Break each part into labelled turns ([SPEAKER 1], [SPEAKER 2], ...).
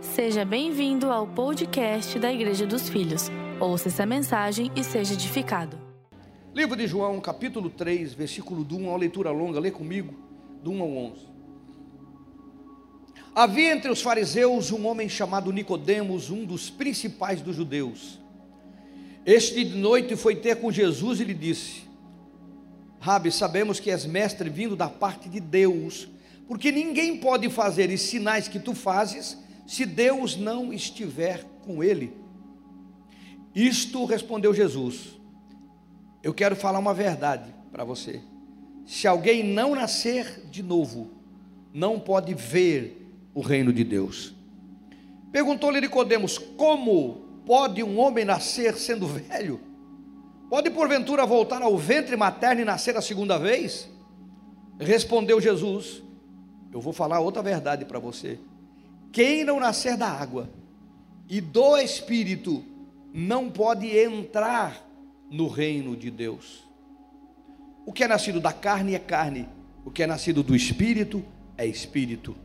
[SPEAKER 1] Seja bem-vindo ao podcast da Igreja dos Filhos. Ouça essa mensagem e seja edificado.
[SPEAKER 2] Livro de João, capítulo 3, versículo do 1, uma leitura longa, lê comigo, do 1 ao 11. Havia entre os fariseus um homem chamado Nicodemos, um dos principais dos judeus. Este de noite foi ter com Jesus e lhe disse: Rabi, sabemos que és mestre vindo da parte de Deus, porque ninguém pode fazer os sinais que tu fazes se Deus não estiver com ele. Isto respondeu Jesus. Eu quero falar uma verdade para você. Se alguém não nascer de novo, não pode ver o reino de Deus. Perguntou-lhe Nicodemos: Como pode um homem nascer sendo velho? Pode porventura voltar ao ventre materno e nascer a segunda vez? Respondeu Jesus: Eu vou falar outra verdade para você. Quem não nascer da água e do Espírito não pode entrar no reino de Deus. O que é nascido da carne é carne, o que é nascido do Espírito é Espírito.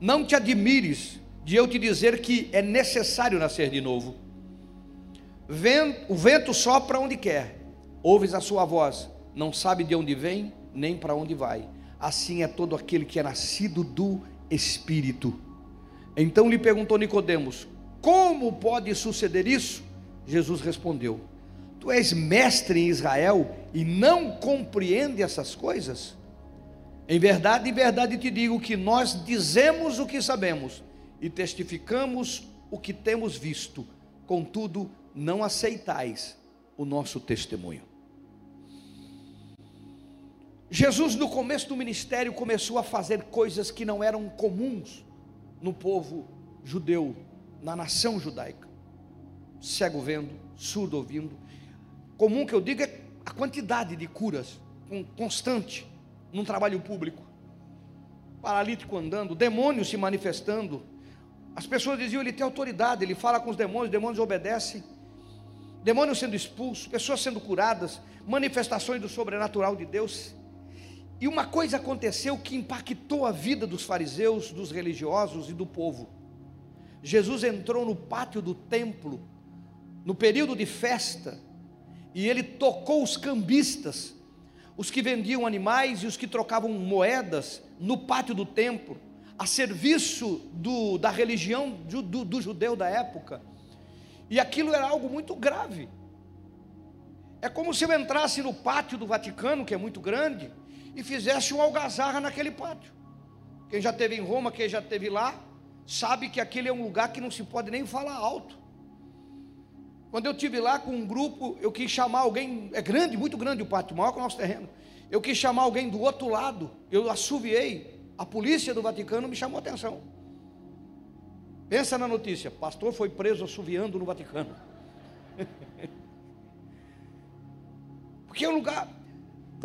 [SPEAKER 2] Não te admires de eu te dizer que é necessário nascer de novo. O vento sopra onde quer, ouves a sua voz, não sabe de onde vem nem para onde vai. Assim é todo aquele que é nascido do Espírito. Então lhe perguntou Nicodemos: Como pode suceder isso? Jesus respondeu: Tu és mestre em Israel e não compreende essas coisas? Em verdade, em verdade te digo que nós dizemos o que sabemos e testificamos o que temos visto, contudo, não aceitais o nosso testemunho. Jesus, no começo do ministério, começou a fazer coisas que não eram comuns no povo judeu, na nação judaica. Cego vendo, surdo ouvindo. Comum que eu diga é a quantidade de curas constante num trabalho público. Paralítico andando, demônio se manifestando. As pessoas diziam: ele tem autoridade, ele fala com os demônios, os demônios obedecem. Demônios sendo expulsos, pessoas sendo curadas, manifestações do sobrenatural de Deus. E uma coisa aconteceu que impactou a vida dos fariseus, dos religiosos e do povo. Jesus entrou no pátio do templo, no período de festa, e ele tocou os cambistas, os que vendiam animais e os que trocavam moedas no pátio do templo, a serviço do, da religião do, do, do judeu da época. E aquilo era algo muito grave. É como se eu entrasse no pátio do Vaticano, que é muito grande, e fizesse uma algazarra naquele pátio. Quem já esteve em Roma, quem já esteve lá, sabe que aquele é um lugar que não se pode nem falar alto. Quando eu estive lá com um grupo, eu quis chamar alguém, é grande, muito grande o pátio, maior que o nosso terreno. Eu quis chamar alguém do outro lado, eu assoviei, a polícia do Vaticano me chamou a atenção. Pensa na notícia: pastor foi preso assoviando no Vaticano. Porque é um lugar,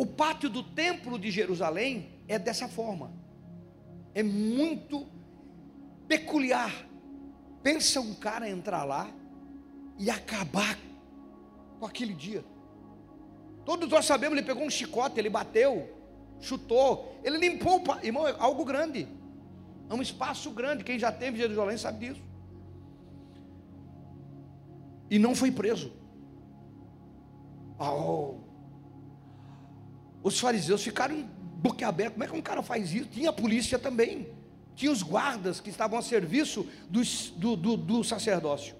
[SPEAKER 2] o pátio do templo de Jerusalém é dessa forma. É muito peculiar. Pensa um cara entrar lá e acabar com aquele dia. Todos nós sabemos, ele pegou um chicote, ele bateu, chutou, ele limpou, irmão, é algo grande. É um espaço grande. Quem já teve Jerusalém sabe disso. E não foi preso. Oh, os fariseus ficaram boquiabertos. Como é que um cara faz isso? Tinha a polícia também. Tinha os guardas que estavam a serviço do, do, do, sacerdócio.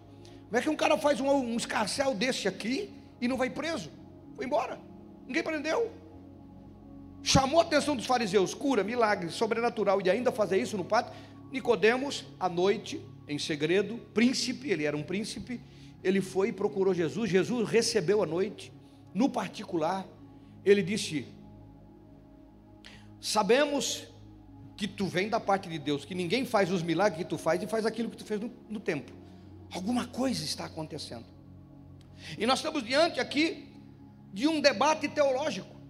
[SPEAKER 2] Como é que um cara faz um, um escarcel desse aqui e não vai preso? Foi embora. Ninguém prendeu. Chamou a atenção dos fariseus, cura, milagre, sobrenatural, e ainda fazer isso no pátio. Nicodemos, à noite, em segredo, príncipe, ele era um príncipe, ele foi e procurou Jesus. Jesus recebeu à noite, no particular, ele disse: Sabemos que tu vem da parte de Deus, que ninguém faz os milagres que tu faz e faz aquilo que tu fez no, no templo. Alguma coisa está acontecendo. E nós estamos diante aqui de um debate teológico.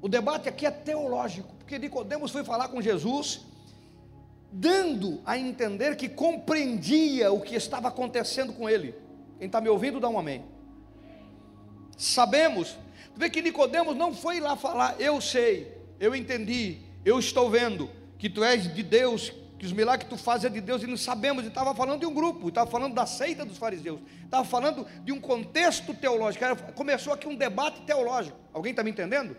[SPEAKER 2] O debate aqui é teológico, porque Nicodemos foi falar com Jesus, dando a entender que compreendia o que estava acontecendo com ele. Quem está me ouvindo, dá um amém. Sabemos vê que Nicodemos não foi lá falar, eu sei, eu entendi, eu estou vendo que tu és de Deus, que os milagres que tu fazes é de Deus e não sabemos. E estava falando de um grupo, estava falando da seita dos fariseus, estava falando de um contexto teológico. Começou aqui um debate teológico. Alguém está me entendendo?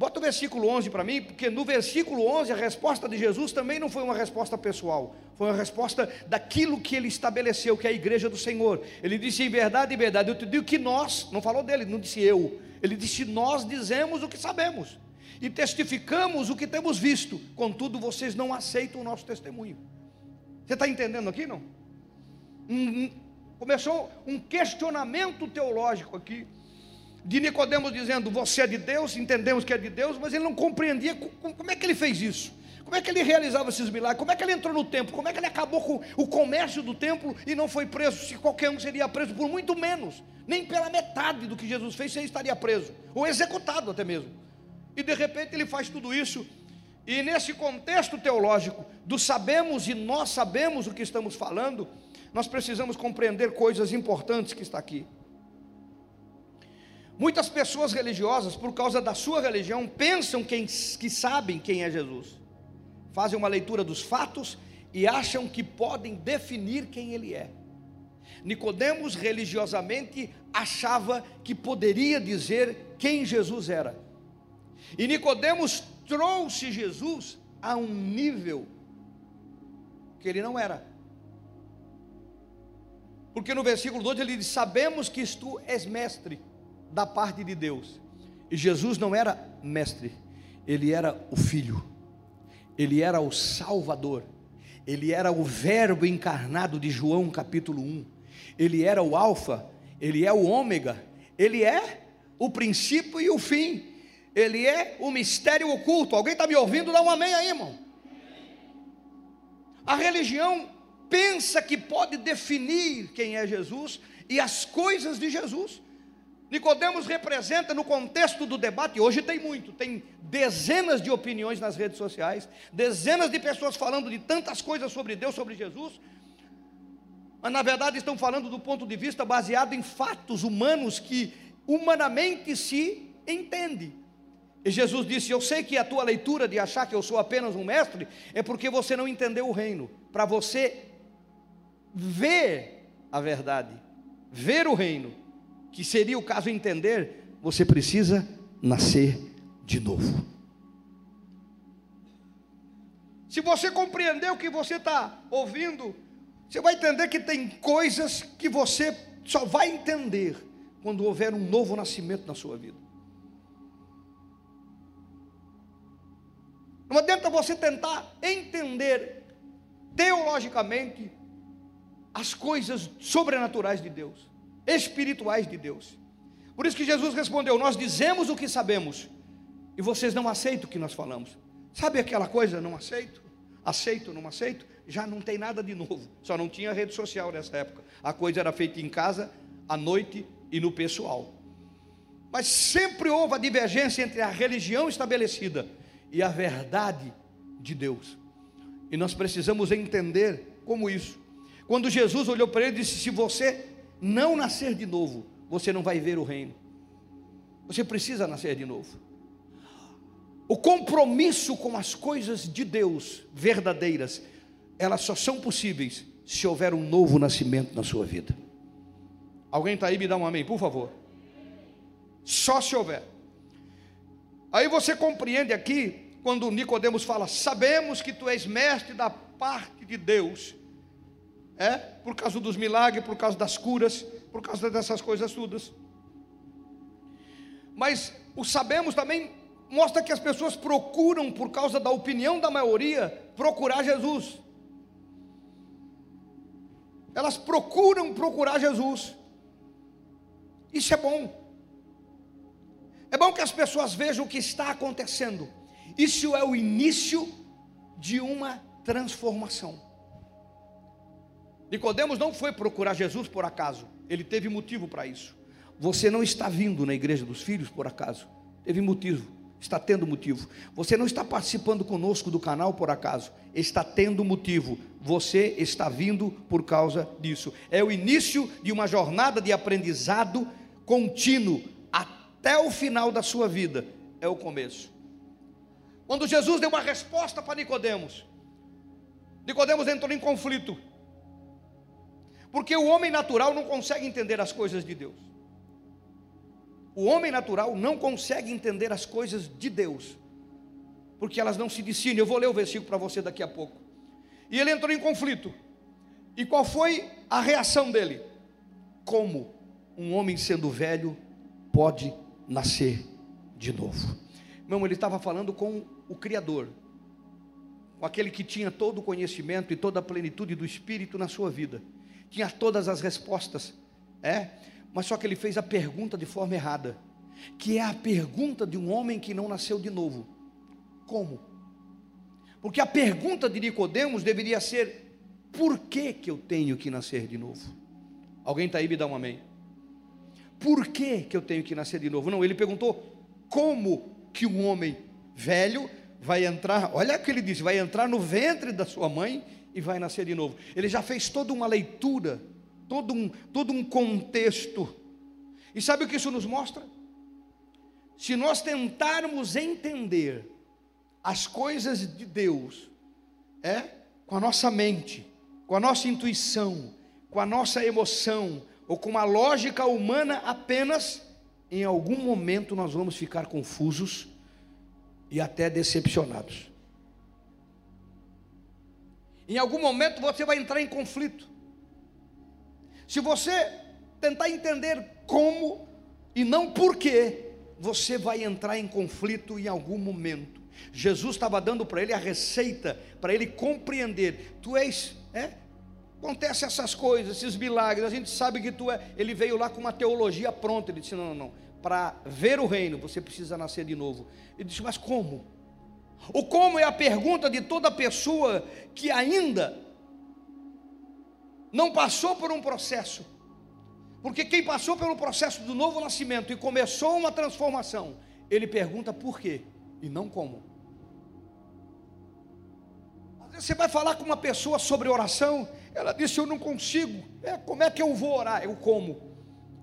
[SPEAKER 2] Bota o versículo 11 para mim, porque no versículo 11 a resposta de Jesus também não foi uma resposta pessoal, foi uma resposta daquilo que ele estabeleceu, que é a igreja do Senhor. Ele disse: em verdade, em verdade, eu te digo que nós, não falou dele, não disse eu, ele disse: nós dizemos o que sabemos e testificamos o que temos visto, contudo vocês não aceitam o nosso testemunho. Você está entendendo aqui, não? Um, um, começou um questionamento teológico aqui de Nicodemos dizendo: "Você é de Deus", entendemos que é de Deus, mas ele não compreendia como é que ele fez isso. Como é que ele realizava esses milagres? Como é que ele entrou no templo? Como é que ele acabou com o comércio do templo e não foi preso? Se qualquer um seria preso por muito menos, nem pela metade do que Jesus fez, você estaria preso, ou executado até mesmo. E de repente ele faz tudo isso. E nesse contexto teológico do sabemos e nós sabemos o que estamos falando, nós precisamos compreender coisas importantes que está aqui. Muitas pessoas religiosas, por causa da sua religião, pensam que, que sabem quem é Jesus, fazem uma leitura dos fatos e acham que podem definir quem ele é. Nicodemos religiosamente achava que poderia dizer quem Jesus era. E Nicodemos trouxe Jesus a um nível que ele não era. Porque no versículo 2 ele diz: Sabemos que tu és mestre da parte de Deus. E Jesus não era mestre, ele era o Filho, ele era o Salvador, ele era o Verbo encarnado de João capítulo 1, ele era o Alfa, ele é o Ômega, ele é o princípio e o fim, ele é o mistério oculto. Alguém está me ouvindo? Dá um amém aí, irmão. A religião pensa que pode definir quem é Jesus e as coisas de Jesus. Nicodemos representa no contexto do debate, hoje tem muito, tem dezenas de opiniões nas redes sociais, dezenas de pessoas falando de tantas coisas sobre Deus, sobre Jesus, mas na verdade estão falando do ponto de vista baseado em fatos humanos que humanamente se entende. E Jesus disse: Eu sei que a tua leitura de achar que eu sou apenas um mestre é porque você não entendeu o reino. Para você ver a verdade, ver o reino, que seria o caso entender, você precisa nascer de novo. Se você compreender o que você está ouvindo, você vai entender que tem coisas que você só vai entender quando houver um novo nascimento na sua vida. Não adianta você tentar entender teologicamente as coisas sobrenaturais de Deus espirituais de Deus. Por isso que Jesus respondeu: Nós dizemos o que sabemos, e vocês não aceitam o que nós falamos. Sabe aquela coisa, não aceito? Aceito, não aceito? Já não tem nada de novo. Só não tinha rede social nessa época. A coisa era feita em casa, à noite e no pessoal. Mas sempre houve a divergência entre a religião estabelecida e a verdade de Deus. E nós precisamos entender como isso. Quando Jesus olhou para ele e disse: Se você não nascer de novo, você não vai ver o reino. Você precisa nascer de novo. O compromisso com as coisas de Deus verdadeiras, elas só são possíveis se houver um novo nascimento na sua vida. Alguém está aí? Me dá um amém, por favor. Só se houver. Aí você compreende aqui, quando Nicodemos fala: Sabemos que tu és mestre da parte de Deus é? Por causa dos milagres, por causa das curas, por causa dessas coisas todas. Mas o sabemos também mostra que as pessoas procuram, por causa da opinião da maioria, procurar Jesus. Elas procuram procurar Jesus. Isso é bom. É bom que as pessoas vejam o que está acontecendo. Isso é o início de uma transformação. Nicodemos não foi procurar Jesus por acaso, ele teve motivo para isso. Você não está vindo na igreja dos filhos por acaso, teve motivo, está tendo motivo. Você não está participando conosco do canal por acaso, está tendo motivo. Você está vindo por causa disso. É o início de uma jornada de aprendizado contínuo até o final da sua vida. É o começo. Quando Jesus deu uma resposta para Nicodemos, Nicodemos entrou em conflito. Porque o homem natural não consegue entender as coisas de Deus. O homem natural não consegue entender as coisas de Deus, porque elas não se discinem. Eu vou ler o versículo para você daqui a pouco. E ele entrou em conflito. E qual foi a reação dele? Como um homem sendo velho pode nascer de novo? Meu, ele estava falando com o Criador, com aquele que tinha todo o conhecimento e toda a plenitude do Espírito na sua vida tinha todas as respostas, é, mas só que ele fez a pergunta de forma errada, que é a pergunta de um homem que não nasceu de novo. Como? Porque a pergunta de Nicodemos deveria ser: por que que eu tenho que nascer de novo? Alguém está aí me dá um amém? Por que que eu tenho que nascer de novo? Não, ele perguntou como que um homem velho vai entrar, olha o que ele disse, vai entrar no ventre da sua mãe e vai nascer de novo. Ele já fez toda uma leitura, todo um, todo um contexto. E sabe o que isso nos mostra? Se nós tentarmos entender as coisas de Deus, é com a nossa mente, com a nossa intuição, com a nossa emoção, ou com a lógica humana apenas, em algum momento nós vamos ficar confusos e até decepcionados. Em algum momento você vai entrar em conflito. Se você tentar entender como e não porquê, você vai entrar em conflito em algum momento. Jesus estava dando para ele a receita, para ele compreender. Tu és, é? Acontece essas coisas, esses milagres, a gente sabe que tu é. Ele veio lá com uma teologia pronta. Ele disse: não, não, não. Para ver o reino, você precisa nascer de novo. Ele disse: mas como? O como é a pergunta de toda pessoa que ainda não passou por um processo. Porque quem passou pelo processo do novo nascimento e começou uma transformação, ele pergunta por quê e não como. Às vezes você vai falar com uma pessoa sobre oração, ela disse: Eu não consigo. É, como é que eu vou orar? Eu como.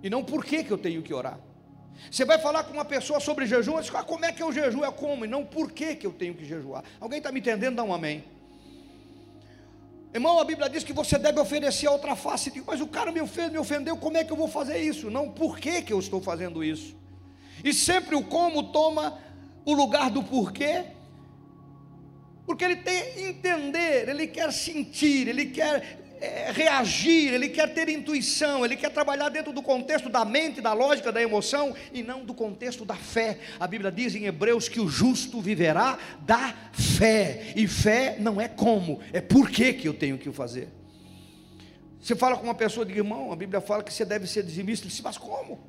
[SPEAKER 2] E não por que, que eu tenho que orar. Você vai falar com uma pessoa sobre jejum, diz, ah, como é que eu jejuo? É como, e não por que, que eu tenho que jejuar. Alguém está me entendendo? Dá um amém. Irmão, a Bíblia diz que você deve oferecer a outra face. Digo, mas o cara me, ofendeu, me ofendeu, como é que eu vou fazer isso? Não, por que, que eu estou fazendo isso? E sempre o como toma o lugar do porquê, porque ele tem entender, ele quer sentir, ele quer é, reagir, ele quer ter intuição, ele quer trabalhar dentro do contexto da mente, da lógica, da emoção e não do contexto da fé. A Bíblia diz em Hebreus que o justo viverá da fé, e fé não é como, é por que, eu tenho que o fazer. Você fala com uma pessoa de irmão, a Bíblia fala que você deve ser dizimista, ele diz, mas como?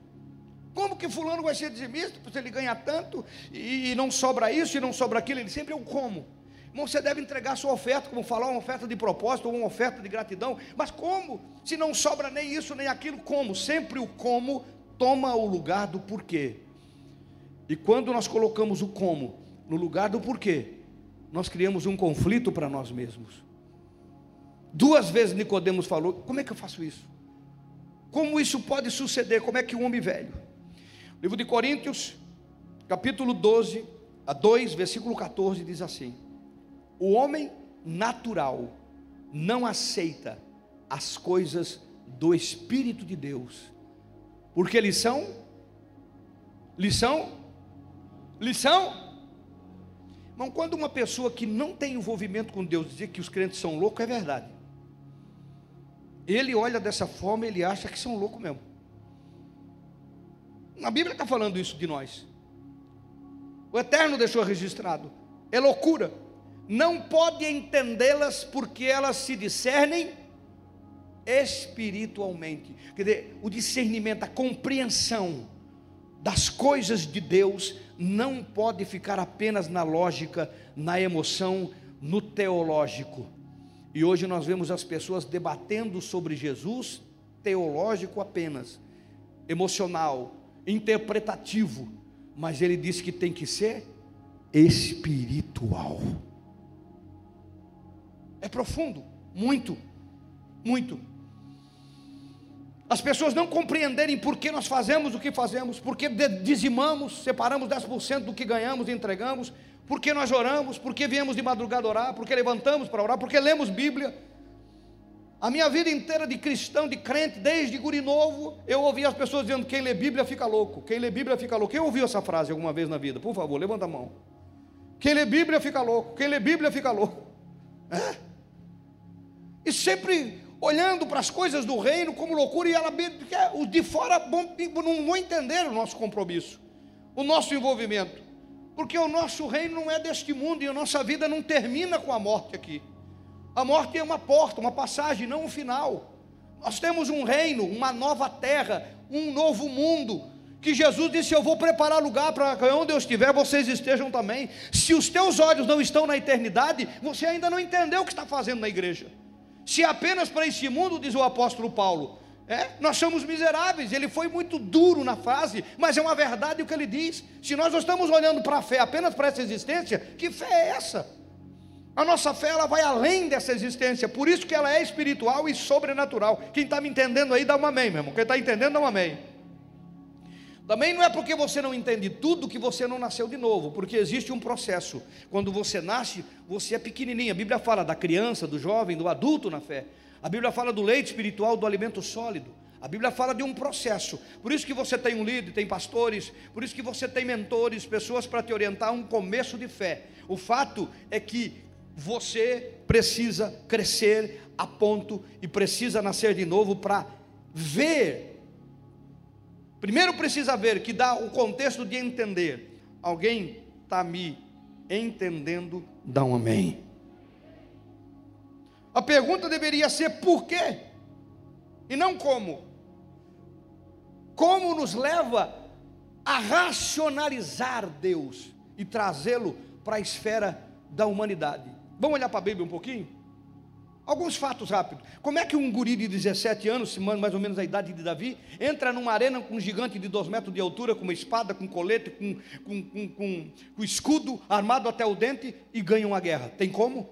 [SPEAKER 2] Como que fulano vai ser dizimista? Se ele ganha tanto e não sobra isso e não sobra aquilo, ele sempre é o como. Irmão, você deve entregar sua oferta, como falar, uma oferta de propósito, ou uma oferta de gratidão. Mas como? Se não sobra nem isso, nem aquilo, como? Sempre o como toma o lugar do porquê. E quando nós colocamos o como no lugar do porquê, nós criamos um conflito para nós mesmos. Duas vezes Nicodemos falou: como é que eu faço isso? Como isso pode suceder? Como é que um homem velho? Livro de Coríntios, capítulo 12, a 2, versículo 14, diz assim: o homem natural não aceita as coisas do Espírito de Deus, porque eles são, lição, lição. Mas quando uma pessoa que não tem envolvimento com Deus dizer que os crentes são loucos, é verdade. Ele olha dessa forma, ele acha que são loucos mesmo. A Bíblia está falando isso de nós. O Eterno deixou registrado. É loucura não pode entendê-las porque elas se discernem espiritualmente. Quer dizer, o discernimento, a compreensão das coisas de Deus não pode ficar apenas na lógica, na emoção, no teológico. E hoje nós vemos as pessoas debatendo sobre Jesus teológico apenas, emocional, interpretativo, mas ele disse que tem que ser espiritual. É profundo, muito, muito. As pessoas não compreenderem por que nós fazemos o que fazemos, por que dizimamos, separamos 10% do que ganhamos e entregamos, Porque nós oramos, porque viemos de madrugada orar, porque levantamos para orar, porque lemos Bíblia. A minha vida inteira de cristão, de crente, desde guri novo, eu ouvi as pessoas dizendo: quem lê Bíblia fica louco. Quem lê Bíblia fica louco. Quem ouviu essa frase alguma vez na vida? Por favor, levanta a mão. Quem lê Bíblia fica louco. Quem lê Bíblia fica louco. É? E sempre olhando para as coisas do reino como loucura, e ela, os de fora não vão entender o nosso compromisso, o nosso envolvimento, porque o nosso reino não é deste mundo e a nossa vida não termina com a morte aqui. A morte é uma porta, uma passagem, não um final. Nós temos um reino, uma nova terra, um novo mundo. Que Jesus disse: Eu vou preparar lugar para onde eu estiver, vocês estejam também. Se os teus olhos não estão na eternidade, você ainda não entendeu o que está fazendo na igreja se apenas para este mundo, diz o apóstolo Paulo. É, nós somos miseráveis, ele foi muito duro na frase, mas é uma verdade o que ele diz. Se nós não estamos olhando para a fé apenas para essa existência, que fé é essa? A nossa fé ela vai além dessa existência, por isso que ela é espiritual e sobrenatural. Quem está me entendendo aí, dá um amém, meu irmão. Quem está entendendo, dá um amém. Também não é porque você não entende tudo que você não nasceu de novo, porque existe um processo. Quando você nasce, você é pequenininho. A Bíblia fala da criança, do jovem, do adulto na fé. A Bíblia fala do leite espiritual, do alimento sólido. A Bíblia fala de um processo. Por isso que você tem um líder, tem pastores, por isso que você tem mentores, pessoas para te orientar a um começo de fé. O fato é que você precisa crescer a ponto e precisa nascer de novo para ver Primeiro precisa ver que dá o contexto de entender. Alguém está me entendendo? Dá um amém. A pergunta deveria ser por quê? E não como. Como nos leva a racionalizar Deus e trazê-lo para a esfera da humanidade. Vamos olhar para a Bíblia um pouquinho? Alguns fatos rápidos. Como é que um guri de 17 anos, mais ou menos a idade de Davi, entra numa arena com um gigante de 2 metros de altura, com uma espada, com colete, com, com, com, com, com escudo, armado até o dente e ganha uma guerra? Tem como?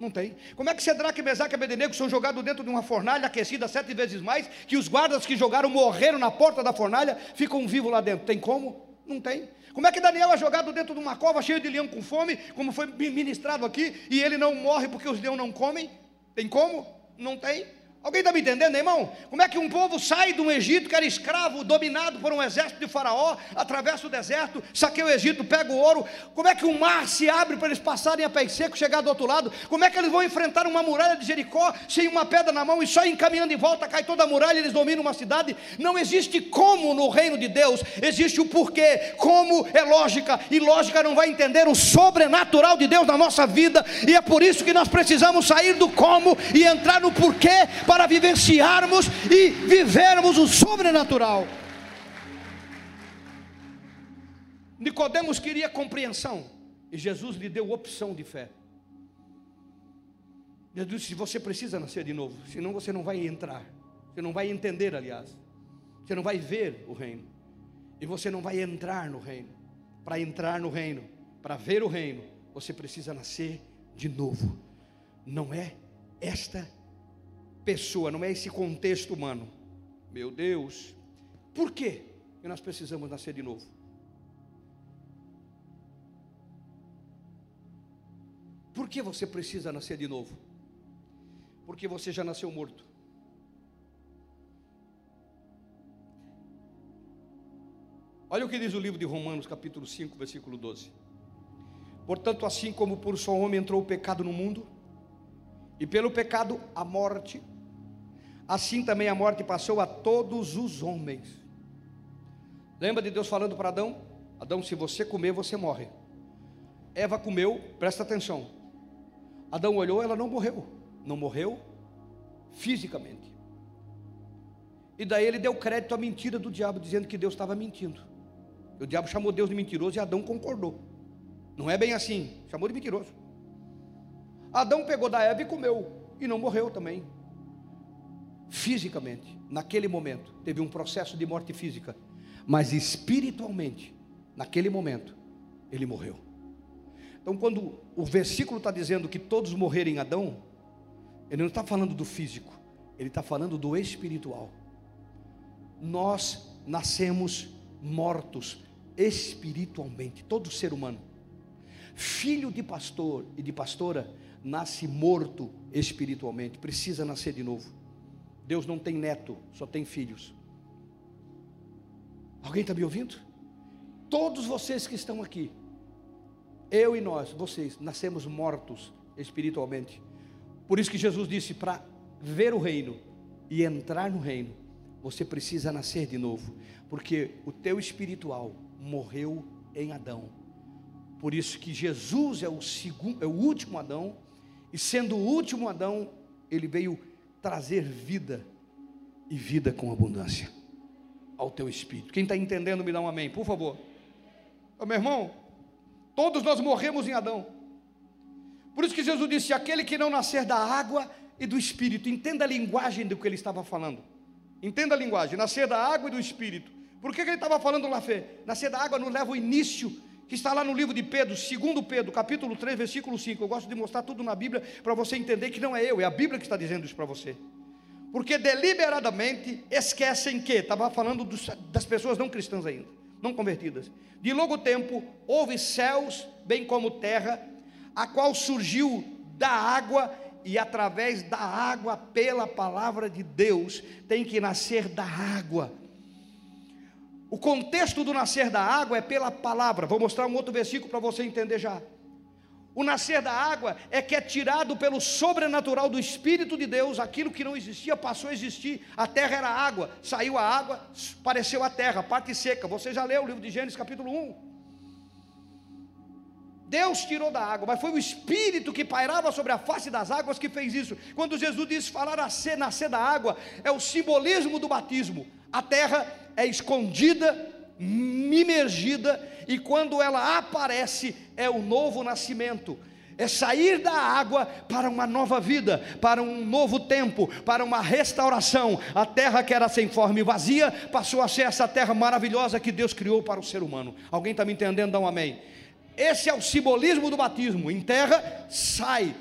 [SPEAKER 2] Não tem. Como é que Sedraque, Mesaque e Abednego são jogados dentro de uma fornalha aquecida sete vezes mais, que os guardas que jogaram morreram na porta da fornalha, ficam vivos lá dentro? Tem como? Não tem. Como é que Daniel é jogado dentro de uma cova cheia de leão com fome, como foi ministrado aqui, e ele não morre porque os leões não comem? Tem como? Não tem. Alguém está me entendendo, irmão? Como é que um povo sai de um Egito que era escravo, dominado por um exército de Faraó, atravessa o deserto, saqueia o Egito, pega o ouro? Como é que o mar se abre para eles passarem a pé seco, chegar do outro lado? Como é que eles vão enfrentar uma muralha de Jericó sem uma pedra na mão e só encaminhando em volta cai toda a muralha e eles dominam uma cidade? Não existe como no reino de Deus, existe o porquê. Como é lógica, e lógica não vai entender o sobrenatural de Deus na nossa vida, e é por isso que nós precisamos sair do como e entrar no porquê para vivenciarmos e vivermos o sobrenatural. Nicodemos queria compreensão e Jesus lhe deu opção de fé. Jesus disse: Você precisa nascer de novo, senão você não vai entrar, você não vai entender, aliás, você não vai ver o reino, e você não vai entrar no reino. Para entrar no reino, para ver o reino, você precisa nascer de novo. Não é esta pessoa, não é esse contexto humano. Meu Deus, por que nós precisamos nascer de novo? Por que você precisa nascer de novo? Porque você já nasceu morto. Olha o que diz o livro de Romanos, capítulo 5, versículo 12. Portanto, assim como por só homem entrou o pecado no mundo, e pelo pecado a morte, assim também a morte passou a todos os homens. Lembra de Deus falando para Adão? Adão, se você comer, você morre. Eva comeu, presta atenção. Adão olhou, ela não morreu. Não morreu fisicamente. E daí ele deu crédito à mentira do diabo, dizendo que Deus estava mentindo. O diabo chamou Deus de mentiroso e Adão concordou. Não é bem assim, chamou de mentiroso. Adão pegou da Eva e comeu, e não morreu também fisicamente, naquele momento, teve um processo de morte física, mas espiritualmente, naquele momento, ele morreu. Então, quando o versículo está dizendo que todos morreram em Adão, ele não está falando do físico, ele está falando do espiritual. Nós nascemos mortos espiritualmente, todo ser humano. Filho de pastor e de pastora nasce morto espiritualmente, precisa nascer de novo. Deus não tem neto, só tem filhos. Alguém está me ouvindo? Todos vocês que estão aqui, eu e nós, vocês, nascemos mortos espiritualmente. Por isso que Jesus disse: para ver o reino e entrar no reino, você precisa nascer de novo, porque o teu espiritual morreu em Adão. Por isso que Jesus é o segundo, é o último Adão, e sendo o último Adão, ele veio trazer vida e vida com abundância ao teu espírito. Quem está entendendo, me dá um amém, por favor. Ô, meu irmão, todos nós morremos em Adão. Por isso que Jesus disse: aquele que não nascer da água e do espírito, entenda a linguagem do que ele estava falando. Entenda a linguagem, nascer da água e do espírito. Por que, que ele estava falando lá, Fê? Nascer da água nos leva ao início, que está lá no livro de Pedro, segundo Pedro, capítulo 3, versículo 5. Eu gosto de mostrar tudo na Bíblia para você entender que não é eu, é a Bíblia que está dizendo isso para você porque deliberadamente esquecem que, estava falando dos, das pessoas não cristãs ainda, não convertidas. De longo tempo houve céus, bem como terra, a qual surgiu da água e através da água, pela palavra de Deus, tem que nascer da água. O contexto do nascer da água é pela palavra. Vou mostrar um outro versículo para você entender já. O nascer da água é que é tirado pelo sobrenatural do Espírito de Deus, aquilo que não existia passou a existir. A terra era água, saiu a água, apareceu a terra, parte seca. Você já leu o livro de Gênesis, capítulo 1. Deus tirou da água, mas foi o Espírito que pairava sobre a face das águas que fez isso. Quando Jesus disse falar nascer, nascer da água, é o simbolismo do batismo. A terra é escondida, imergida e quando ela aparece, é o novo nascimento. É sair da água para uma nova vida, para um novo tempo, para uma restauração. A terra que era sem forma e vazia passou a ser essa terra maravilhosa que Deus criou para o ser humano. Alguém está me entendendo? Dá um amém. Esse é o simbolismo do batismo. Em terra, sai.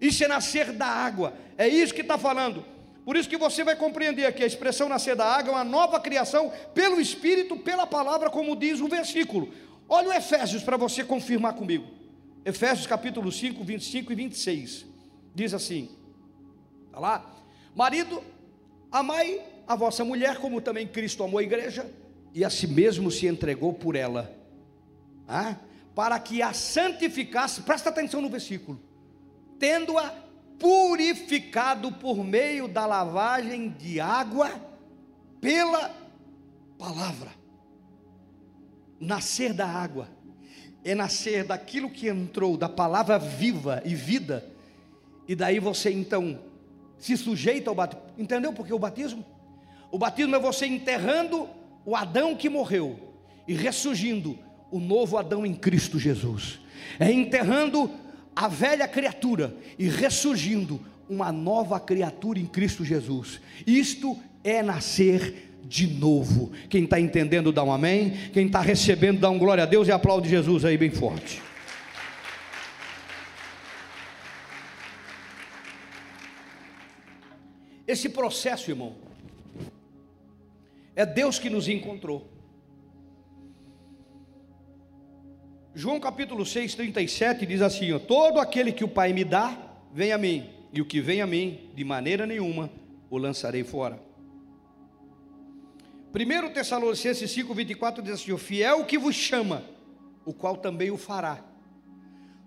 [SPEAKER 2] Isso é nascer da água. É isso que está falando. Por isso que você vai compreender aqui a expressão nascer da água é uma nova criação pelo Espírito, pela palavra, como diz o versículo. Olha o Efésios para você confirmar comigo. Efésios capítulo 5, 25 e 26. Diz assim: está lá, marido, amai a vossa mulher, como também Cristo amou a igreja, e a si mesmo se entregou por ela, ah, para que a santificasse, presta atenção no versículo, tendo-a purificado por meio da lavagem de água pela palavra. Nascer da água é nascer daquilo que entrou, da palavra viva e vida, e daí você então se sujeita ao batismo. Entendeu por que o batismo? O batismo é você enterrando o Adão que morreu e ressurgindo o novo Adão em Cristo Jesus. É enterrando a velha criatura e ressurgindo uma nova criatura em Cristo Jesus. Isto é nascer de novo. Quem está entendendo, dá um amém. Quem está recebendo, dá um glória a Deus e aplaude Jesus aí bem forte. Esse processo, irmão, é Deus que nos encontrou. João capítulo 6, 37 diz assim: Todo aquele que o Pai me dá, vem a mim, e o que vem a mim, de maneira nenhuma o lançarei fora. 1 Tessalonicenses 5, 24 diz assim: O fiel que vos chama, o qual também o fará.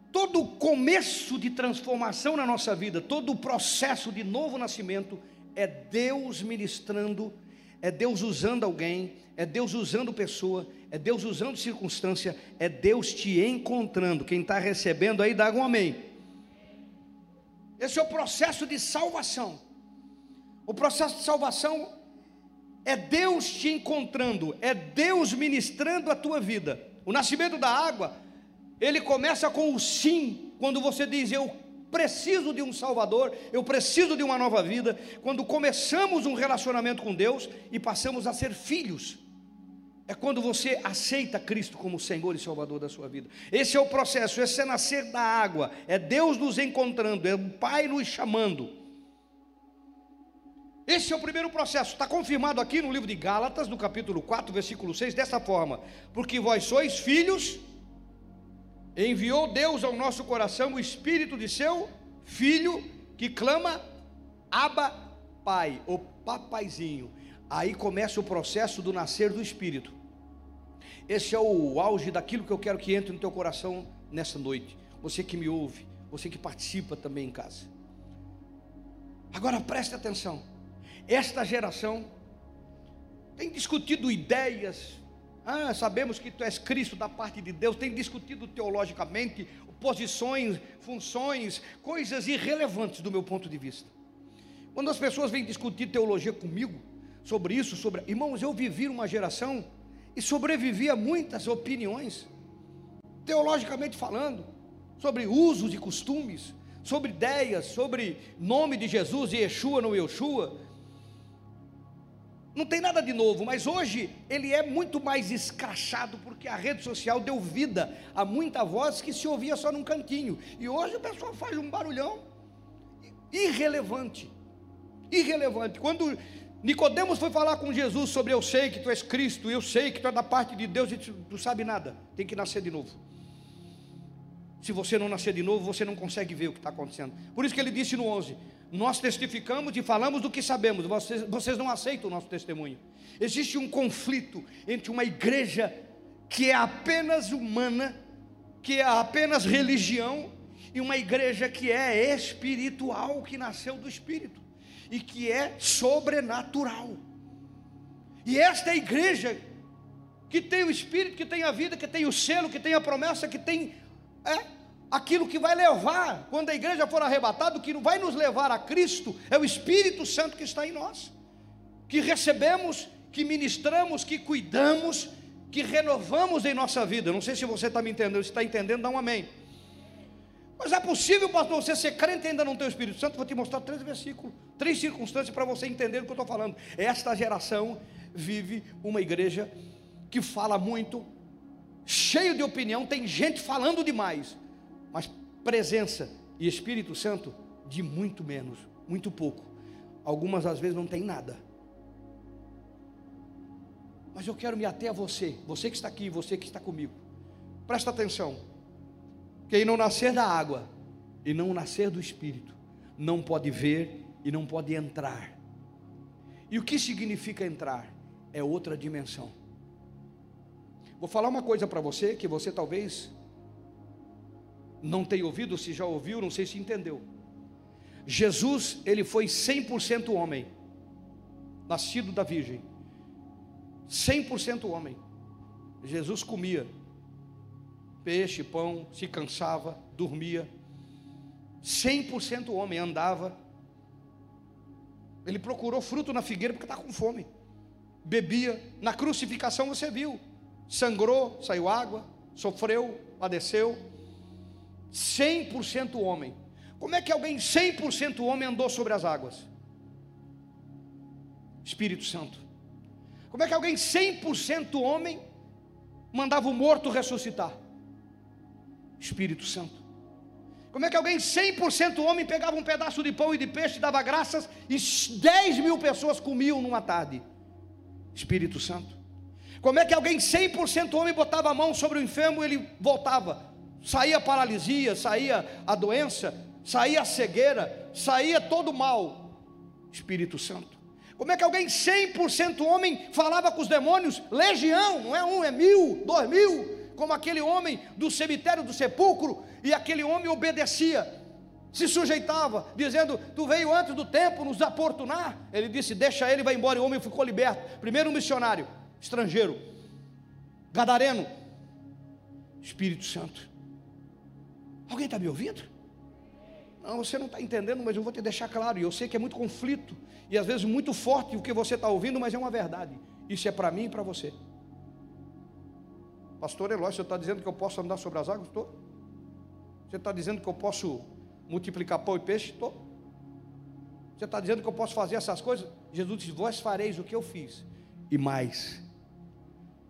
[SPEAKER 2] Todo o começo de transformação na nossa vida, todo o processo de novo nascimento, é Deus ministrando, é Deus usando alguém, é Deus usando pessoa, é Deus usando circunstância, é Deus te encontrando. Quem está recebendo aí, dá um amém. Esse é o processo de salvação. O processo de salvação é Deus te encontrando, é Deus ministrando a tua vida. O nascimento da água, ele começa com o sim, quando você diz eu preciso de um Salvador, eu preciso de uma nova vida. Quando começamos um relacionamento com Deus e passamos a ser filhos é quando você aceita Cristo como Senhor e Salvador da sua vida. Esse é o processo, esse é nascer da água, é Deus nos encontrando, é o Pai nos chamando. Esse é o primeiro processo, está confirmado aqui no livro de Gálatas, no capítulo 4, versículo 6, dessa forma: Porque vós sois filhos enviou Deus ao nosso coração o espírito de seu filho que clama Abba Pai, ou papaizinho. Aí começa o processo do nascer do espírito. Esse é o auge daquilo que eu quero que entre no teu coração nessa noite. Você que me ouve, você que participa também em casa. Agora preste atenção. Esta geração tem discutido ideias. Ah, sabemos que tu és Cristo da parte de Deus. Tem discutido teologicamente posições, funções, coisas irrelevantes do meu ponto de vista. Quando as pessoas vêm discutir teologia comigo sobre isso, sobre irmãos, eu vivi uma geração e sobrevivi a muitas opiniões, teologicamente falando, sobre usos e costumes, sobre ideias, sobre nome de Jesus e Yeshua no Yeshua. Não tem nada de novo, mas hoje ele é muito mais escrachado porque a rede social deu vida a muita voz que se ouvia só num cantinho. E hoje o pessoal faz um barulhão irrelevante. Irrelevante. Quando Nicodemos foi falar com Jesus sobre eu sei que tu és Cristo, eu sei que tu é da parte de Deus e tu, tu sabe nada, tem que nascer de novo. Se você não nascer de novo, você não consegue ver o que está acontecendo. Por isso que ele disse no 11: Nós testificamos e falamos do que sabemos, vocês, vocês não aceitam o nosso testemunho. Existe um conflito entre uma igreja que é apenas humana, que é apenas religião, e uma igreja que é espiritual, que nasceu do Espírito e que é sobrenatural. E esta é a igreja que tem o Espírito, que tem a vida, que tem o selo, que tem a promessa, que tem é, aquilo que vai levar, quando a igreja for arrebatada, o que vai nos levar a Cristo é o Espírito Santo que está em nós, que recebemos, que ministramos, que cuidamos, que renovamos em nossa vida. Não sei se você está me entendendo, se está entendendo, dá um amém. Mas é possível, pastor, você ser crente e ainda não ter o Espírito Santo? Vou te mostrar três versículos, três circunstâncias para você entender o que eu estou falando. Esta geração vive uma igreja que fala muito, cheio de opinião, tem gente falando demais, mas presença e Espírito Santo de muito menos, muito pouco. Algumas às vezes não tem nada. Mas eu quero me ater a você, você que está aqui, você que está comigo. Presta atenção. Quem não nascer da água e não nascer do Espírito, não pode ver e não pode entrar. E o que significa entrar? É outra dimensão. Vou falar uma coisa para você que você talvez não tenha ouvido, se já ouviu, não sei se entendeu. Jesus, ele foi 100% homem, nascido da Virgem, 100% homem. Jesus comia, peixe, pão, se cansava, dormia. 100% homem andava. Ele procurou fruto na figueira porque estava com fome. Bebia. Na crucificação você viu. Sangrou, saiu água, sofreu, padeceu. 100% homem. Como é que alguém 100% homem andou sobre as águas? Espírito Santo. Como é que alguém 100% homem mandava o morto ressuscitar? Espírito Santo. Como é que alguém 100% homem pegava um pedaço de pão e de peixe, dava graças e 10 mil pessoas comiam numa tarde? Espírito Santo. Como é que alguém 100% homem botava a mão sobre o enfermo e ele voltava? Saía a paralisia, saía a doença, saía a cegueira, saía todo o mal. Espírito Santo. Como é que alguém 100% homem falava com os demônios? Legião, não é um, é mil, dois mil como aquele homem do cemitério do sepulcro, e aquele homem obedecia, se sujeitava, dizendo: Tu veio antes do tempo nos aportunar. Ele disse: Deixa ele, vai embora. E o homem ficou liberto. Primeiro um missionário, estrangeiro, gadareno, Espírito Santo. Alguém está me ouvindo? Não, você não está entendendo, mas eu vou te deixar claro. E eu sei que é muito conflito, e às vezes muito forte o que você está ouvindo, mas é uma verdade. Isso é para mim e para você. Pastor Eloy, você está dizendo que eu posso andar sobre as águas? Estou. Você está dizendo que eu posso multiplicar pão e peixe? Estou. Você está dizendo que eu posso fazer essas coisas? Jesus disse: Vós fareis o que eu fiz, e mais.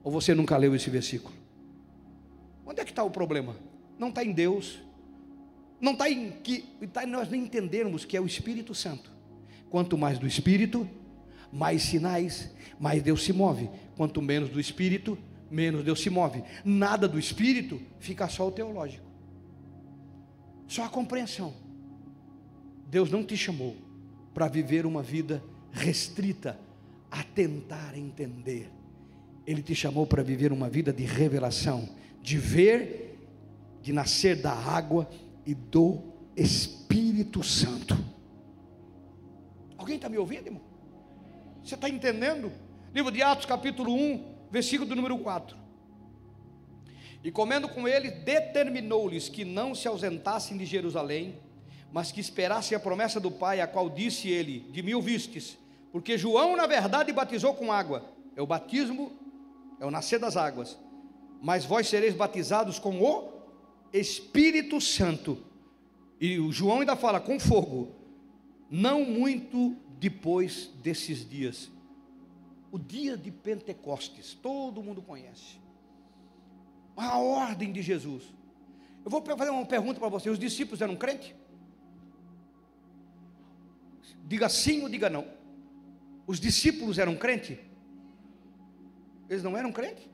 [SPEAKER 2] Ou você nunca leu esse versículo? Onde é que está o problema? Não está em Deus, não está em que está em nós não entendermos que é o Espírito Santo. Quanto mais do Espírito, mais sinais, mais Deus se move. Quanto menos do Espírito, menos Deus se move. Nada do espírito, fica só o teológico. Só a compreensão. Deus não te chamou para viver uma vida restrita a tentar entender. Ele te chamou para viver uma vida de revelação, de ver, de nascer da água e do Espírito Santo. Alguém está me ouvindo, irmão? Você está entendendo? Livro de Atos, capítulo 1, versículo do número 4. E comendo com ele, determinou-lhes que não se ausentassem de Jerusalém, mas que esperassem a promessa do Pai, a qual disse ele: De mil vistes, porque João, na verdade, batizou com água, é o batismo, é o nascer das águas, mas vós sereis batizados com o Espírito Santo. E o João ainda fala com fogo, não muito depois desses dias. O dia de Pentecostes, todo mundo conhece. A ordem de Jesus. Eu vou fazer uma pergunta para você: os discípulos eram crentes? Diga sim ou diga não. Os discípulos eram crentes? Eles não eram crentes?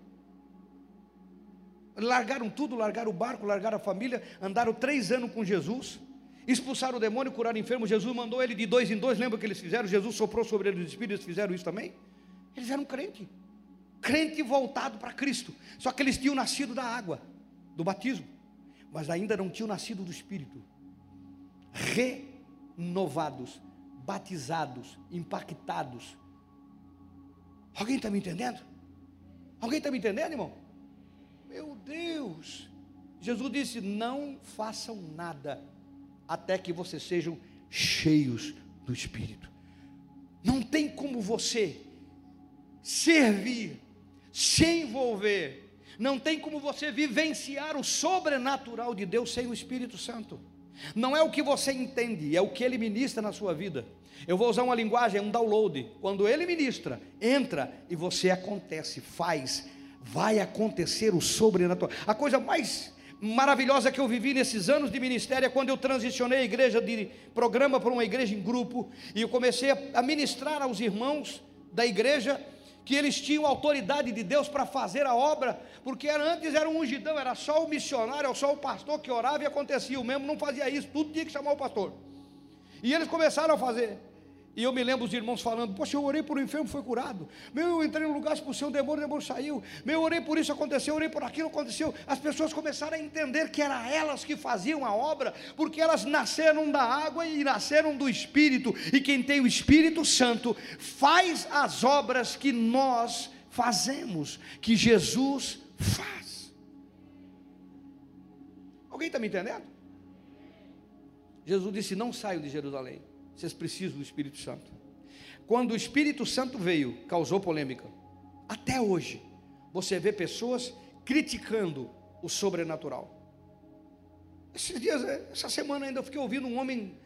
[SPEAKER 2] Largaram tudo, largaram o barco, largaram a família, andaram três anos com Jesus, expulsaram o demônio, curaram enfermo. Jesus mandou ele de dois em dois. Lembra o que eles fizeram? Jesus soprou sobre eles os espíritos, eles fizeram isso também? Eles eram crente, crente voltado para Cristo. Só que eles tinham nascido da água, do batismo, mas ainda não tinham nascido do Espírito. Renovados, batizados, impactados. Alguém está me entendendo? Alguém está me entendendo, irmão? Deus! Jesus disse: Não façam nada até que vocês sejam cheios do Espírito. Não tem como você servir, se envolver. Não tem como você vivenciar o sobrenatural de Deus sem o Espírito Santo. Não é o que você entende, é o que ele ministra na sua vida. Eu vou usar uma linguagem, um download. Quando ele ministra, entra e você acontece, faz, vai acontecer o sobrenatural. A coisa mais maravilhosa que eu vivi nesses anos de ministério é quando eu transicionei a igreja de programa para uma igreja em grupo e eu comecei a ministrar aos irmãos da igreja que eles tinham autoridade de Deus para fazer a obra, porque era, antes era um ungidão, era só o missionário, era só o pastor que orava e acontecia, o mesmo não fazia isso, tudo tinha que chamar o pastor. E eles começaram a fazer. E eu me lembro os irmãos falando: Poxa, eu orei por um enfermo, foi curado. Meu, eu entrei no lugar, expulsei um demônio, o demônio saiu. Meu, eu orei por isso, aconteceu. Eu orei por aquilo, aconteceu. As pessoas começaram a entender que eram elas que faziam a obra, porque elas nasceram da água e nasceram do Espírito. E quem tem o Espírito Santo faz as obras que nós fazemos, que Jesus faz. Alguém está me entendendo? Jesus disse: Não saiam de Jerusalém vocês precisam do Espírito Santo. Quando o Espírito Santo veio, causou polêmica. Até hoje, você vê pessoas criticando o sobrenatural. Esses dias, essa semana ainda eu fiquei ouvindo um homem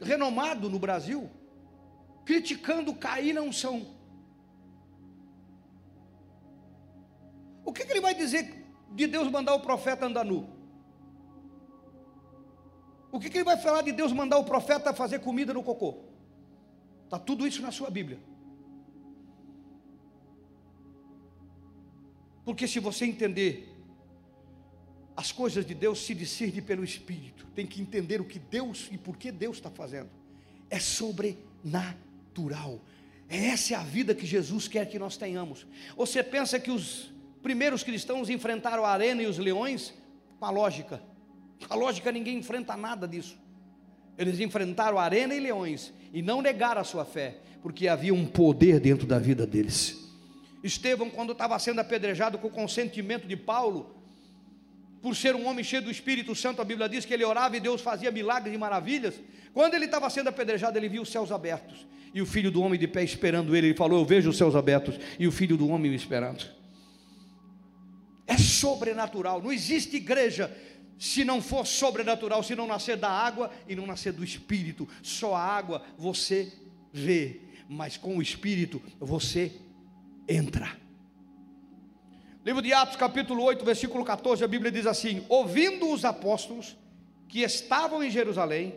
[SPEAKER 2] renomado no Brasil criticando cair na unção. O que, que ele vai dizer de Deus mandar o profeta andar nu? O que, que ele vai falar de Deus mandar o profeta fazer comida no cocô? Está tudo isso na sua Bíblia. Porque se você entender as coisas de Deus se discerne pelo Espírito, tem que entender o que Deus e por que Deus está fazendo. É sobrenatural. Essa é a vida que Jesus quer que nós tenhamos. Você pensa que os primeiros cristãos enfrentaram a arena e os leões? Com a lógica. A lógica, ninguém enfrenta nada disso. Eles enfrentaram arena e leões e não negaram a sua fé, porque havia um poder dentro da vida deles. Estevão, quando estava sendo apedrejado com o consentimento de Paulo, por ser um homem cheio do Espírito Santo, a Bíblia diz que ele orava e Deus fazia milagres e maravilhas. Quando ele estava sendo apedrejado, ele viu os céus abertos e o filho do homem de pé esperando ele. Ele falou: Eu vejo os céus abertos e o filho do homem me esperando. É sobrenatural, não existe igreja se não for sobrenatural, se não nascer da água e não nascer do espírito. Só a água você vê, mas com o espírito você entra. Livro de Atos, capítulo 8, versículo 14, a Bíblia diz assim: Ouvindo os apóstolos que estavam em Jerusalém,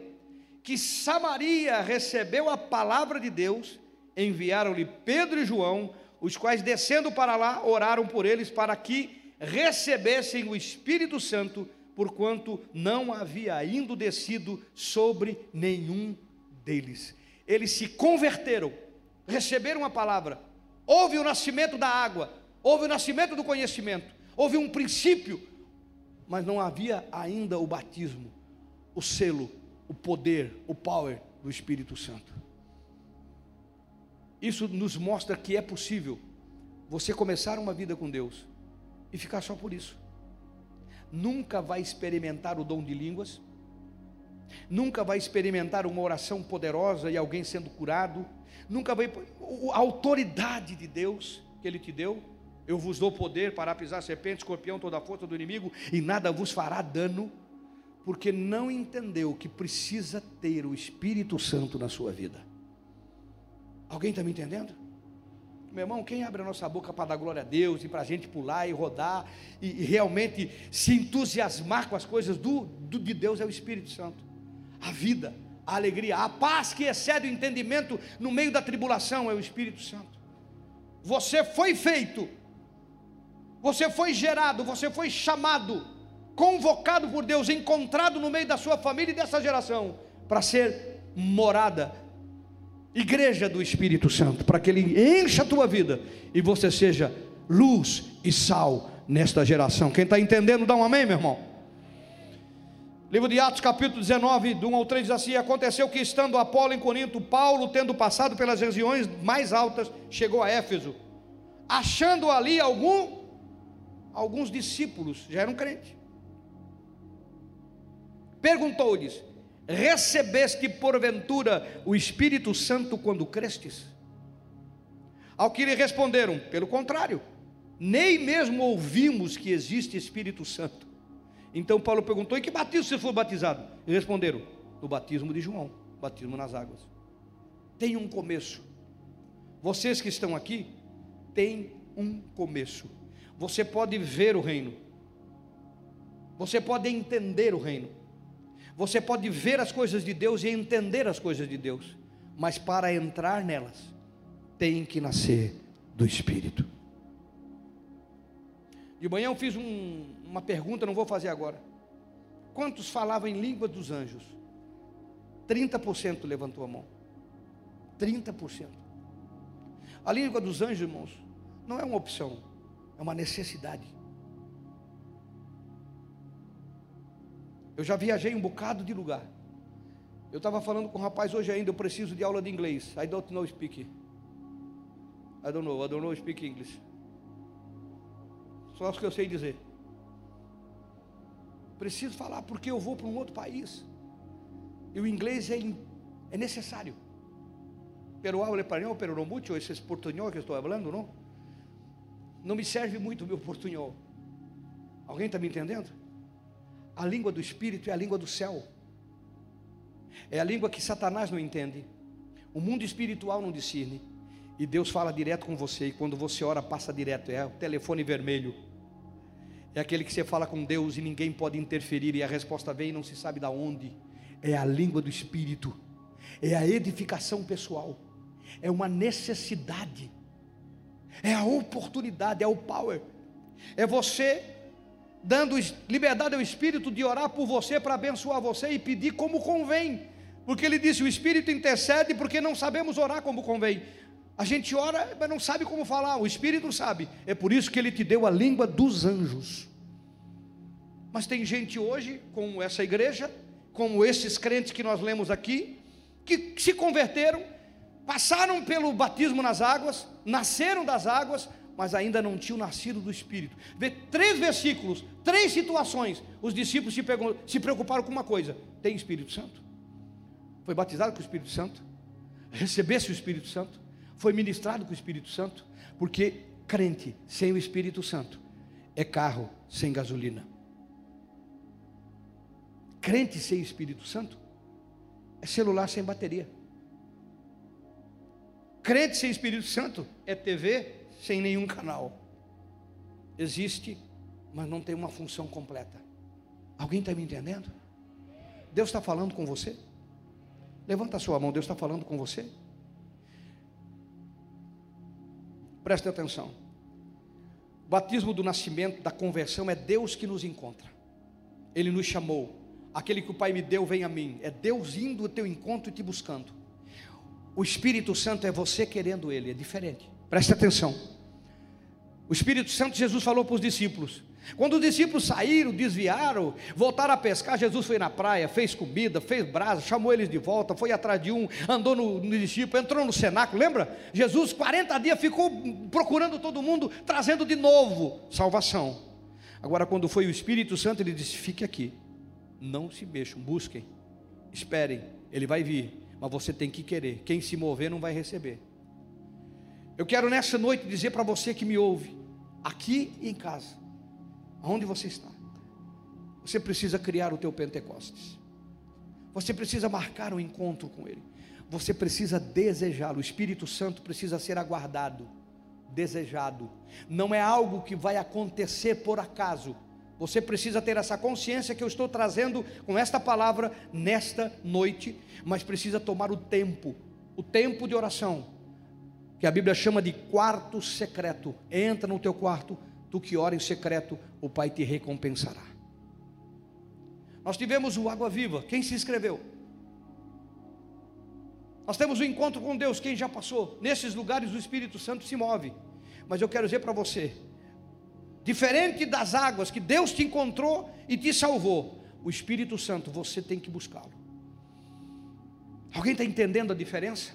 [SPEAKER 2] que Samaria recebeu a palavra de Deus, enviaram-lhe Pedro e João os quais descendo para lá oraram por eles para que recebessem o Espírito Santo, porquanto não havia ainda descido sobre nenhum deles. Eles se converteram, receberam a palavra, houve o nascimento da água, houve o nascimento do conhecimento, houve um princípio, mas não havia ainda o batismo, o selo, o poder, o power do Espírito Santo. Isso nos mostra que é possível você começar uma vida com Deus e ficar só por isso. Nunca vai experimentar o dom de línguas, nunca vai experimentar uma oração poderosa e alguém sendo curado, nunca vai a autoridade de Deus que ele te deu. Eu vos dou poder para pisar serpente, escorpião, toda a força do inimigo e nada vos fará dano, porque não entendeu que precisa ter o Espírito Santo na sua vida. Alguém está me entendendo? Meu irmão, quem abre a nossa boca para dar glória a Deus e para a gente pular e rodar e, e, realmente se entusiasmar com as coisas do, do, de Deus é o Espírito Santo. A vida, a alegria, a paz que excede o entendimento no meio da tribulação é o Espírito Santo. Você foi feito, você foi gerado, você foi chamado, convocado por Deus, encontrado no meio da sua família e dessa geração para ser morada igreja do Espírito Santo, para que ele encha a tua vida e você seja luz e sal nesta geração. Quem está entendendo, dá um amém, meu irmão. Livro de Atos, capítulo 19, do 1 ao 3, diz assim: Aconteceu que, estando Apolo em Corinto, Paulo, tendo passado pelas regiões mais altas, chegou a Éfeso, achando ali algum, alguns discípulos, já eram crentes. Perguntou-lhes: recebeste porventura o Espírito Santo quando crestes? Ao que lhe responderam, pelo contrário, nem mesmo ouvimos que existe Espírito Santo. Então Paulo perguntou: em que batismo você foi batizado? E responderam: no batismo de João, batismo nas águas. Tem um começo. Vocês que estão aqui, tem um começo. Você pode ver o reino. Você pode entender o reino. Você pode ver as coisas de Deus e entender as coisas de Deus, mas para entrar nelas, tem que nascer do Espírito. De manhã eu fiz um, uma pergunta, não vou fazer agora. Quantos falavam em língua dos anjos? 30% levantou a mão. 30%. A língua dos anjos, irmãos, não é uma opção, é uma necessidade. Eu já viajei um bocado de lugar. Eu estava falando com um rapaz hoje ainda, eu preciso de aula de inglês. I don't know speak. I don't know, I don't know speak English. Só o que eu sei dizer. Preciso falar porque eu vou para um outro país. E o inglês é, é necessário. Pero hablo espanhol, pero no mucho, esse portunhol que estou falando, não? Não me serve muito o meu portunhol. Alguém está me entendendo? A língua do Espírito é a língua do céu. É a língua que Satanás não entende. O mundo espiritual não discerne. E Deus fala direto com você. E quando você ora, passa direto. É o telefone vermelho. É aquele que você fala com Deus e ninguém pode interferir. E a resposta vem e não se sabe da onde. É a língua do Espírito. É a edificação pessoal. É uma necessidade. É a oportunidade. É o power. É você dando liberdade ao Espírito de orar por você para abençoar você e pedir como convém. Porque ele disse: o Espírito intercede porque não sabemos orar como convém. A gente ora, mas não sabe como falar, o Espírito sabe. É por isso que ele te deu a língua dos anjos. Mas tem gente hoje, como essa igreja, como esses crentes que nós lemos aqui, que se converteram, passaram pelo batismo nas águas, nasceram das águas, mas ainda não tinham nascido do Espírito. Vê três versículos, três situações. Os discípulos se, se preocuparam com uma coisa: tem Espírito Santo? Foi batizado com o Espírito Santo? Recebesse o Espírito Santo? Foi ministrado com o Espírito Santo? Porque crente sem o Espírito Santo é carro sem gasolina. Crente sem Espírito Santo é celular sem bateria. Crente sem Espírito Santo é TV sem nenhum canal. Existe, mas não tem uma função completa. Alguém está me entendendo? Deus está falando com você? Levanta a sua mão, Deus está falando com você? Preste atenção. O batismo do nascimento, da conversão, é Deus que nos encontra. Ele nos chamou. Aquele que o Pai me deu, vem a mim. É Deus indo ao teu encontro e te buscando. O Espírito Santo é você querendo Ele, é diferente. Preste atenção. O Espírito Santo, Jesus falou para os discípulos: quando os discípulos saíram, desviaram, voltaram a pescar, Jesus foi na praia, fez comida, fez brasa, chamou eles de volta, foi atrás de um, andou no, no discípulo, entrou no cenáculo, lembra? Jesus, 40 dias, ficou procurando todo mundo, trazendo de novo salvação. Agora, quando foi o Espírito Santo, ele disse: Fique aqui, não se mexam, busquem, esperem, ele vai vir, mas você tem que querer, quem se mover não vai receber. Eu quero nessa noite dizer para você que me ouve, aqui e em casa, Aonde você está? Você precisa criar o teu Pentecostes. Você precisa marcar um encontro com Ele. Você precisa desejá-lo. O Espírito Santo precisa ser aguardado, desejado. Não é algo que vai acontecer por acaso. Você precisa ter essa consciência que eu estou trazendo com esta palavra nesta noite, mas precisa tomar o tempo, o tempo de oração, que a Bíblia chama de quarto secreto. Entra no teu quarto, tu que ora em secreto, o Pai te recompensará. Nós tivemos o Água Viva, quem se inscreveu? Nós temos o encontro com Deus, quem já passou? Nesses lugares o Espírito Santo se move. Mas eu quero dizer para você, diferente das águas que Deus te encontrou e te salvou, o Espírito Santo você tem que buscá-lo. Alguém está entendendo a diferença?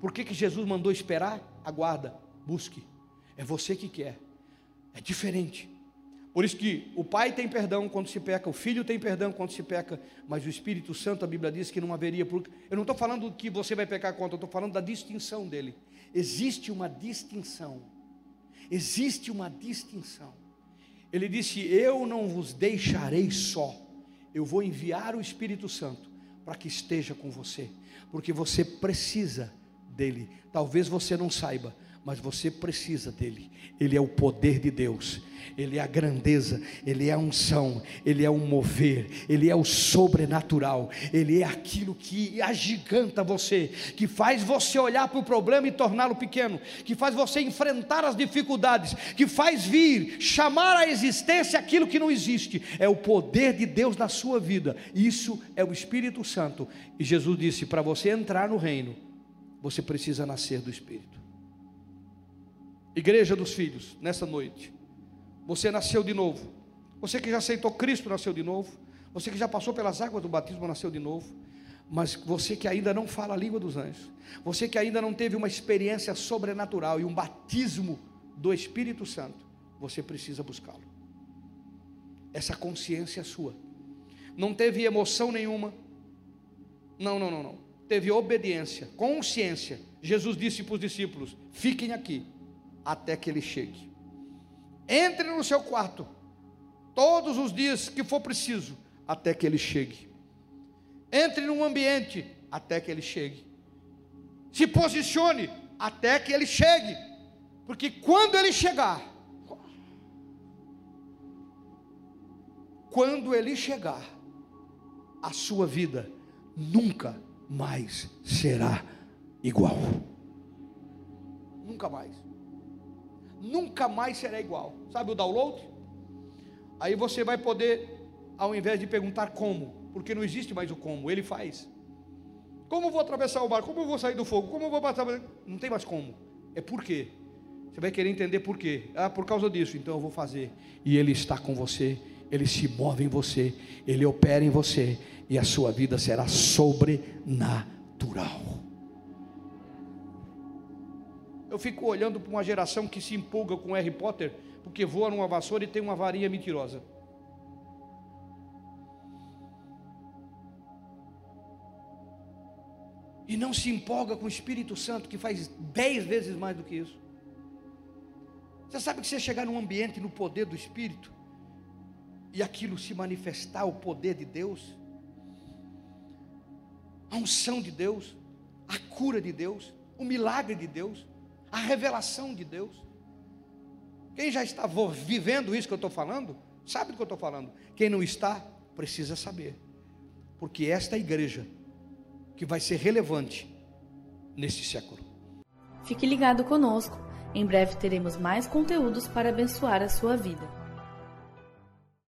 [SPEAKER 2] Por que, que Jesus mandou esperar? Aguarda, busque. É você que quer. É diferente. Por isso que o pai tem perdão quando se peca, o filho tem perdão quando se peca, mas o Espírito Santo, a Bíblia diz que não haveria. Por... Eu não estou falando que você vai pecar contra, eu estou falando da distinção dele. Existe uma distinção. Existe uma distinção. Ele disse: Eu não vos deixarei só, eu vou enviar o Espírito Santo para que esteja com você, porque você precisa dele. Talvez você não saiba, mas você precisa dele. Ele é o poder de Deus, ele é a grandeza, ele é a unção, ele é o mover, ele é o sobrenatural, ele é aquilo que agiganta você, que faz você olhar para o problema e torná-lo pequeno, que faz você enfrentar as dificuldades, que faz vir, chamar à existência aquilo que não existe. É o poder de Deus na sua vida. Isso é o Espírito Santo. E Jesus disse: para você entrar no reino, você precisa nascer do Espírito. Igreja dos filhos, nessa noite, você nasceu de novo. Você que já aceitou Cristo nasceu de novo. Você que já passou pelas águas do batismo nasceu de novo. Mas você que ainda não fala a língua dos anjos, você que ainda não teve uma experiência sobrenatural e um batismo do Espírito Santo, você precisa buscá-lo. Essa consciência é sua. Não teve emoção nenhuma. Não, não, não, não. Teve obediência, consciência. Jesus disse para os discípulos: fiquem aqui até que ele chegue. Entre no seu quarto, todos os dias que for preciso, até que ele chegue. Entre num ambiente, até que ele chegue. Se posicione, até que ele chegue. Porque quando ele chegar, quando ele chegar, a sua vida nunca mais será igual. Nunca mais nunca mais será igual. Sabe o download? Aí você vai poder, ao invés de perguntar como, porque não existe mais o como, ele faz. Como eu vou atravessar o mar? Como eu vou sair do fogo? Como eu vou passar? Não tem mais como. É por quê? Você vai querer entender por quê. Ah, por causa disso, então eu vou fazer. E ele está com você, ele se move em você, ele opera em você, e a sua vida será sobrenatural. Eu fico olhando para uma geração que se empolga com Harry Potter, porque voa numa vassoura e tem uma varinha mentirosa. E não se empolga com o Espírito Santo, que faz dez vezes mais do que isso. Você sabe que você chegar num ambiente no poder do Espírito, e aquilo se manifestar, o poder de Deus, a unção de Deus, a cura de Deus, o milagre de Deus a revelação de Deus. Quem já está vivendo isso que eu estou falando, sabe do que eu estou falando. Quem não está, precisa saber. Porque esta é a igreja que vai ser relevante nesse século.
[SPEAKER 1] Fique ligado conosco. Em breve teremos mais conteúdos para abençoar a sua vida.